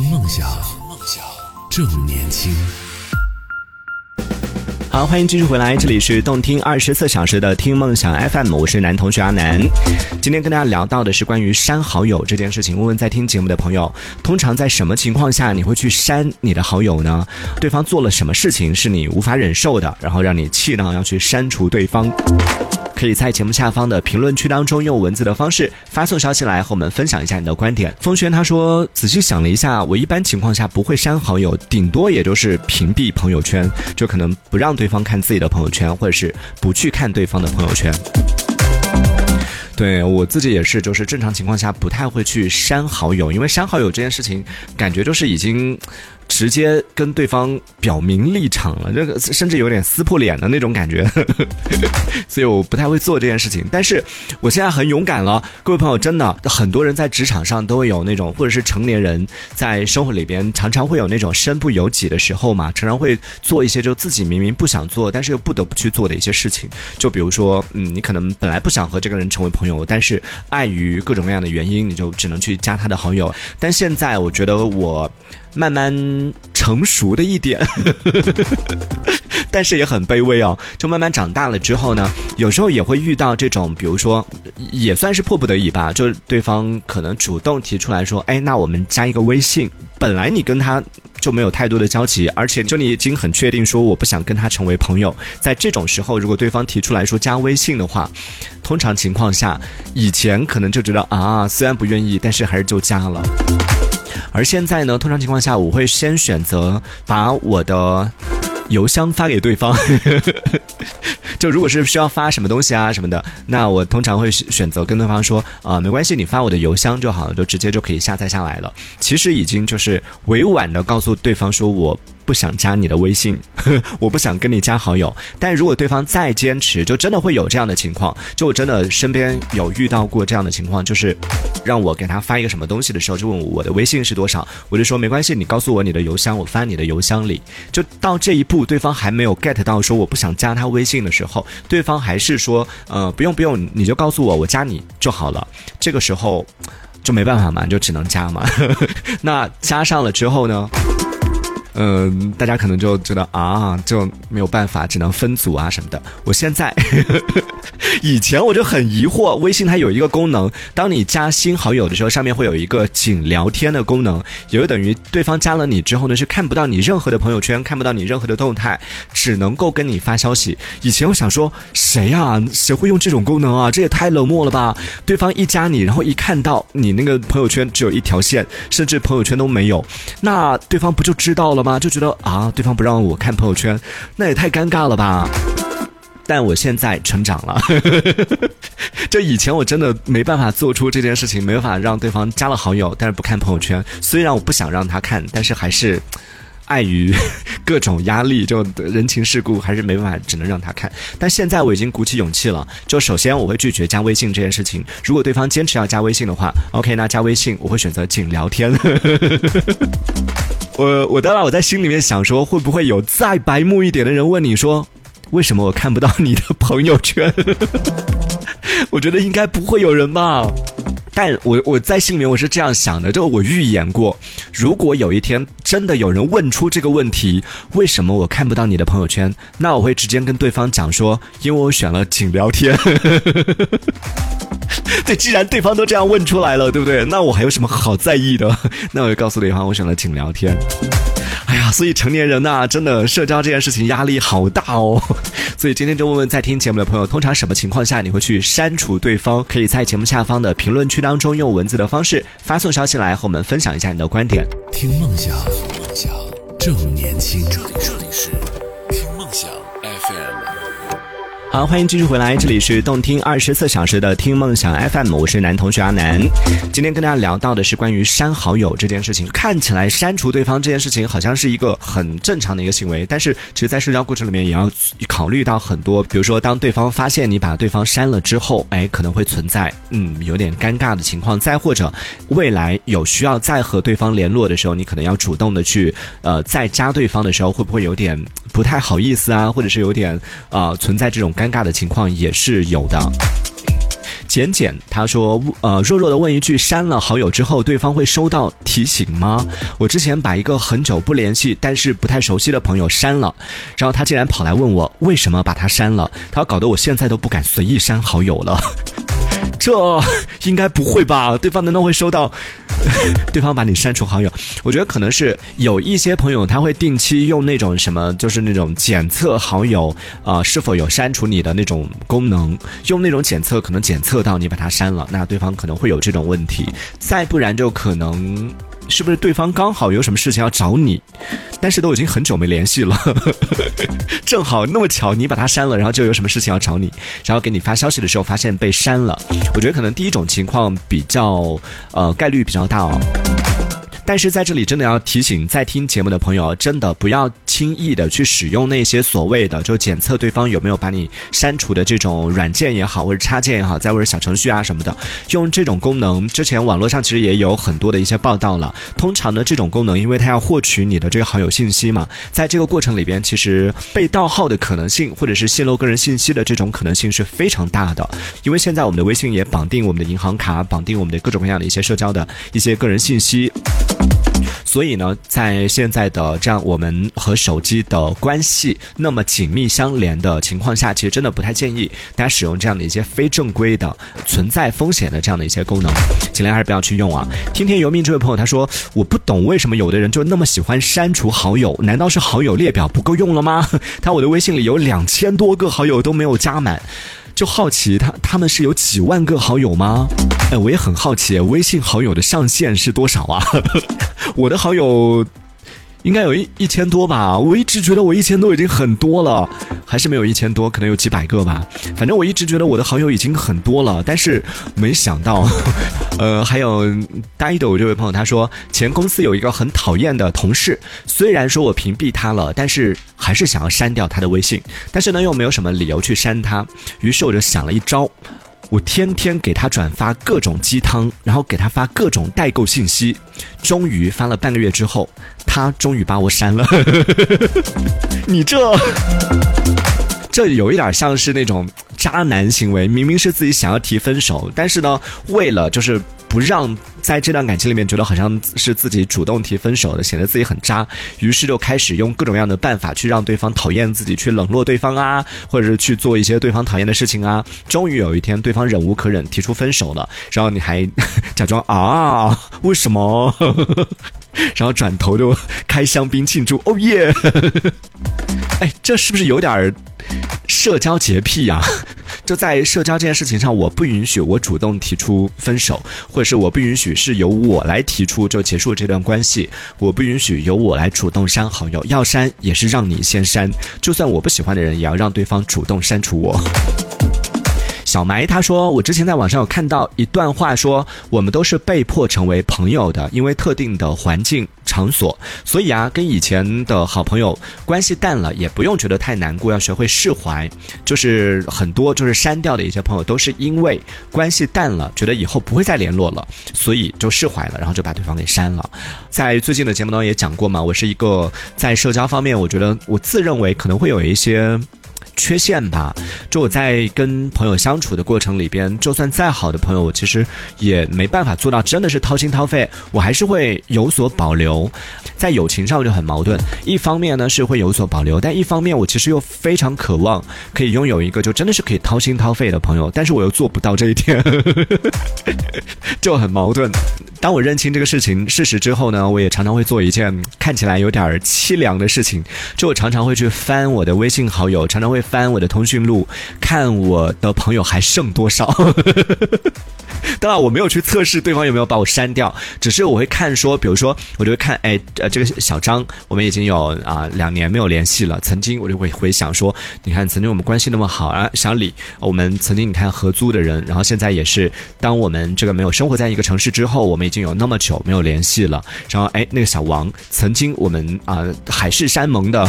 听梦想，梦想正年轻。好，欢迎继续回来，这里是动听二十四小时的听梦想 FM，我是男同学阿南。今天跟大家聊到的是关于删好友这件事情。问问在听节目的朋友，通常在什么情况下你会去删你的好友呢？对方做了什么事情是你无法忍受的，然后让你气到要去删除对方？可以在节目下方的评论区当中用文字的方式发送消息来和我们分享一下你的观点。风轩他说，仔细想了一下，我一般情况下不会删好友，顶多也就是屏蔽朋友圈，就可能不让对方看自己的朋友圈，或者是不去看对方的朋友圈。对我自己也是，就是正常情况下不太会去删好友，因为删好友这件事情，感觉就是已经。直接跟对方表明立场了，这个甚至有点撕破脸的那种感觉，所以我不太会做这件事情。但是我现在很勇敢了，各位朋友，真的很多人在职场上都会有那种，或者是成年人在生活里边常常会有那种身不由己的时候嘛，常常会做一些就自己明明不想做，但是又不得不去做的一些事情。就比如说，嗯，你可能本来不想和这个人成为朋友，但是碍于各种各样的原因，你就只能去加他的好友。但现在我觉得我。慢慢成熟的一点，但是也很卑微哦。就慢慢长大了之后呢，有时候也会遇到这种，比如说，也算是迫不得已吧。就是对方可能主动提出来说：“哎，那我们加一个微信。”本来你跟他就没有太多的交集，而且就你已经很确定说我不想跟他成为朋友。在这种时候，如果对方提出来说加微信的话，通常情况下，以前可能就觉得啊，虽然不愿意，但是还是就加了。而现在呢，通常情况下，我会先选择把我的邮箱发给对方。就如果是需要发什么东西啊什么的，那我通常会选择跟对方说啊，没关系，你发我的邮箱就好了，就直接就可以下载下来了。其实已经就是委婉的告诉对方说我。不想加你的微信，我不想跟你加好友。但如果对方再坚持，就真的会有这样的情况。就我真的身边有遇到过这样的情况，就是让我给他发一个什么东西的时候，就问我的微信是多少，我就说没关系，你告诉我你的邮箱，我发你的邮箱里。就到这一步，对方还没有 get 到说我不想加他微信的时候，对方还是说呃不用不用，你就告诉我，我加你就好了。这个时候就没办法嘛，就只能加嘛。那加上了之后呢？嗯，大家可能就觉得啊，就没有办法，只能分组啊什么的。我现在，以前我就很疑惑，微信它有一个功能，当你加新好友的时候，上面会有一个仅聊天的功能，也就等于对方加了你之后呢，是看不到你任何的朋友圈，看不到你任何的动态，只能够跟你发消息。以前我想说，谁呀？谁会用这种功能啊？这也太冷漠了吧！对方一加你，然后一看到你那个朋友圈只有一条线，甚至朋友圈都没有，那对方不就知道了吗？就觉得啊，对方不让我看朋友圈，那也太尴尬了吧。但我现在成长了，就以前我真的没办法做出这件事情，没办法让对方加了好友，但是不看朋友圈。虽然我不想让他看，但是还是碍于 各种压力，就人情世故，还是没办法，只能让他看。但现在我已经鼓起勇气了，就首先我会拒绝加微信这件事情。如果对方坚持要加微信的话，OK，那加微信我会选择仅聊天。我我当然我在心里面想说，会不会有再白目一点的人问你说，为什么我看不到你的朋友圈？我觉得应该不会有人吧。但我我在心里面我是这样想的，就我预演过，如果有一天真的有人问出这个问题，为什么我看不到你的朋友圈？那我会直接跟对方讲说，因为我选了仅聊天。对，既然对方都这样问出来了，对不对？那我还有什么好在意的？那我就告诉对方，我选了请聊天。哎呀，所以成年人呐，真的社交这件事情压力好大哦。所以今天就问问在听节目的朋友，通常什么情况下你会去删除对方？可以在节目下方的评论区当中用文字的方式发送消息来和我们分享一下你的观点。听梦想，梦想正年轻。这里这里是听梦想。好，欢迎继续回来，这里是动听二十四小时的听梦想 FM，我是男同学阿南。今天跟大家聊到的是关于删好友这件事情。看起来删除对方这件事情好像是一个很正常的一个行为，但是其实，在社交过程里面也要考虑到很多，比如说，当对方发现你把对方删了之后，哎，可能会存在嗯有点尴尬的情况；再或者，未来有需要再和对方联络的时候，你可能要主动的去呃再加对方的时候，会不会有点不太好意思啊，或者是有点啊存在这种。尴尬的情况也是有的。简简他说，呃，弱弱的问一句，删了好友之后，对方会收到提醒吗？我之前把一个很久不联系但是不太熟悉的朋友删了，然后他竟然跑来问我为什么把他删了，他搞得我现在都不敢随意删好友了。这应该不会吧？对方难道会收到？对方把你删除好友？我觉得可能是有一些朋友他会定期用那种什么，就是那种检测好友啊是否有删除你的那种功能，用那种检测可能检测到你把他删了，那对方可能会有这种问题。再不然就可能。是不是对方刚好有什么事情要找你，但是都已经很久没联系了，正好那么巧你把他删了，然后就有什么事情要找你，然后给你发消息的时候发现被删了。我觉得可能第一种情况比较呃概率比较大哦。但是在这里真的要提醒在听节目的朋友，真的不要轻易的去使用那些所谓的就检测对方有没有把你删除的这种软件也好，或者插件也好，再或者小程序啊什么的，用这种功能。之前网络上其实也有很多的一些报道了。通常的这种功能，因为它要获取你的这个好友信息嘛，在这个过程里边，其实被盗号的可能性，或者是泄露个人信息的这种可能性是非常大的。因为现在我们的微信也绑定我们的银行卡，绑定我们的各种各样的一些社交的一些个人信息。所以呢，在现在的这样我们和手机的关系那么紧密相连的情况下，其实真的不太建议大家使用这样的一些非正规的、存在风险的这样的一些功能，尽量还是不要去用啊。听天由命这位朋友他说：“我不懂为什么有的人就那么喜欢删除好友，难道是好友列表不够用了吗？” 他我的微信里有两千多个好友都没有加满。就好奇他他们是有几万个好友吗？哎，我也很好奇，微信好友的上限是多少啊？我的好友。应该有一一千多吧，我一直觉得我一千多已经很多了，还是没有一千多，可能有几百个吧。反正我一直觉得我的好友已经很多了，但是没想到，呃，还有呆豆这位朋友，他说前公司有一个很讨厌的同事，虽然说我屏蔽他了，但是还是想要删掉他的微信，但是呢又没有什么理由去删他，于是我就想了一招。我天天给他转发各种鸡汤，然后给他发各种代购信息，终于发了半个月之后，他终于把我删了。你这，这有一点像是那种渣男行为，明明是自己想要提分手，但是呢，为了就是。不让在这段感情里面觉得好像是自己主动提分手的，显得自己很渣，于是就开始用各种各样的办法去让对方讨厌自己，去冷落对方啊，或者是去做一些对方讨厌的事情啊。终于有一天，对方忍无可忍提出分手了，然后你还 假装啊，为什么？然后转头就开香槟庆祝，哦耶！哎，这是不是有点社交洁癖呀？就在社交这件事情上，我不允许我主动提出分手，或者是我不允许是由我来提出就结束这段关系，我不允许由我来主动删好友，要删也是让你先删，就算我不喜欢的人，也要让对方主动删除我。小埋他说：“我之前在网上有看到一段话，说我们都是被迫成为朋友的，因为特定的环境场所，所以啊，跟以前的好朋友关系淡了，也不用觉得太难过，要学会释怀。就是很多就是删掉的一些朋友，都是因为关系淡了，觉得以后不会再联络了，所以就释怀了，然后就把对方给删了。在最近的节目当中也讲过嘛，我是一个在社交方面，我觉得我自认为可能会有一些。”缺陷吧，就我在跟朋友相处的过程里边，就算再好的朋友，我其实也没办法做到真的是掏心掏肺，我还是会有所保留。在友情上就很矛盾，一方面呢是会有所保留，但一方面我其实又非常渴望可以拥有一个就真的是可以掏心掏肺的朋友，但是我又做不到这一点，就很矛盾。当我认清这个事情事实之后呢，我也常常会做一件看起来有点凄凉的事情，就我常常会去翻我的微信好友，常常会。翻我的通讯录，看我的朋友还剩多少。当然，我没有去测试对方有没有把我删掉，只是我会看说，比如说，我就会看，哎，这个小张，我们已经有啊两年没有联系了。曾经我就会回想说，你看，曾经我们关系那么好啊。小李，我们曾经你看合租的人，然后现在也是，当我们这个没有生活在一个城市之后，我们已经有那么久没有联系了。然后，哎，那个小王，曾经我们啊海誓山盟的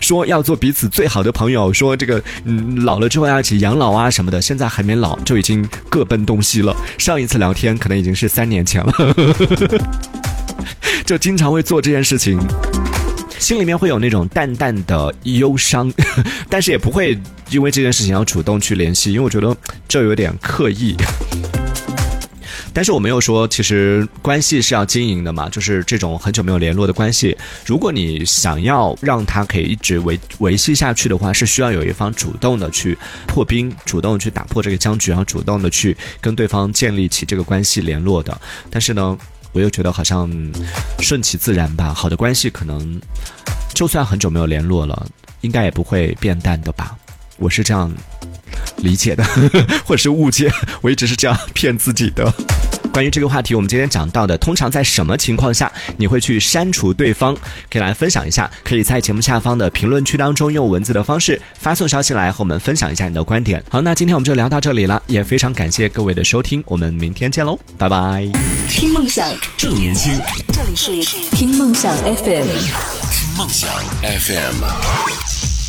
说要做彼此最好的朋友，说这个嗯老了之后要一起养老啊什么的，现在还没老就已经各奔东西了。上一次聊天可能已经是三年前了，就经常会做这件事情，心里面会有那种淡淡的忧伤，但是也不会因为这件事情要主动去联系，因为我觉得这有点刻意。但是我没有说，其实关系是要经营的嘛，就是这种很久没有联络的关系，如果你想要让他可以一直维维系下去的话，是需要有一方主动的去破冰，主动去打破这个僵局，然后主动的去跟对方建立起这个关系联络的。但是呢，我又觉得好像顺其自然吧，好的关系可能就算很久没有联络了，应该也不会变淡的吧。我是这样理解的，或者是误解，我一直是这样骗自己的。关于这个话题，我们今天讲到的，通常在什么情况下你会去删除对方？可以来分享一下，可以在节目下方的评论区当中用文字的方式发送消息来和我们分享一下你的观点。好，那今天我们就聊到这里了，也非常感谢各位的收听，我们明天见喽，拜拜。听梦想，正年轻，这里是听梦想 FM。听梦想 FM。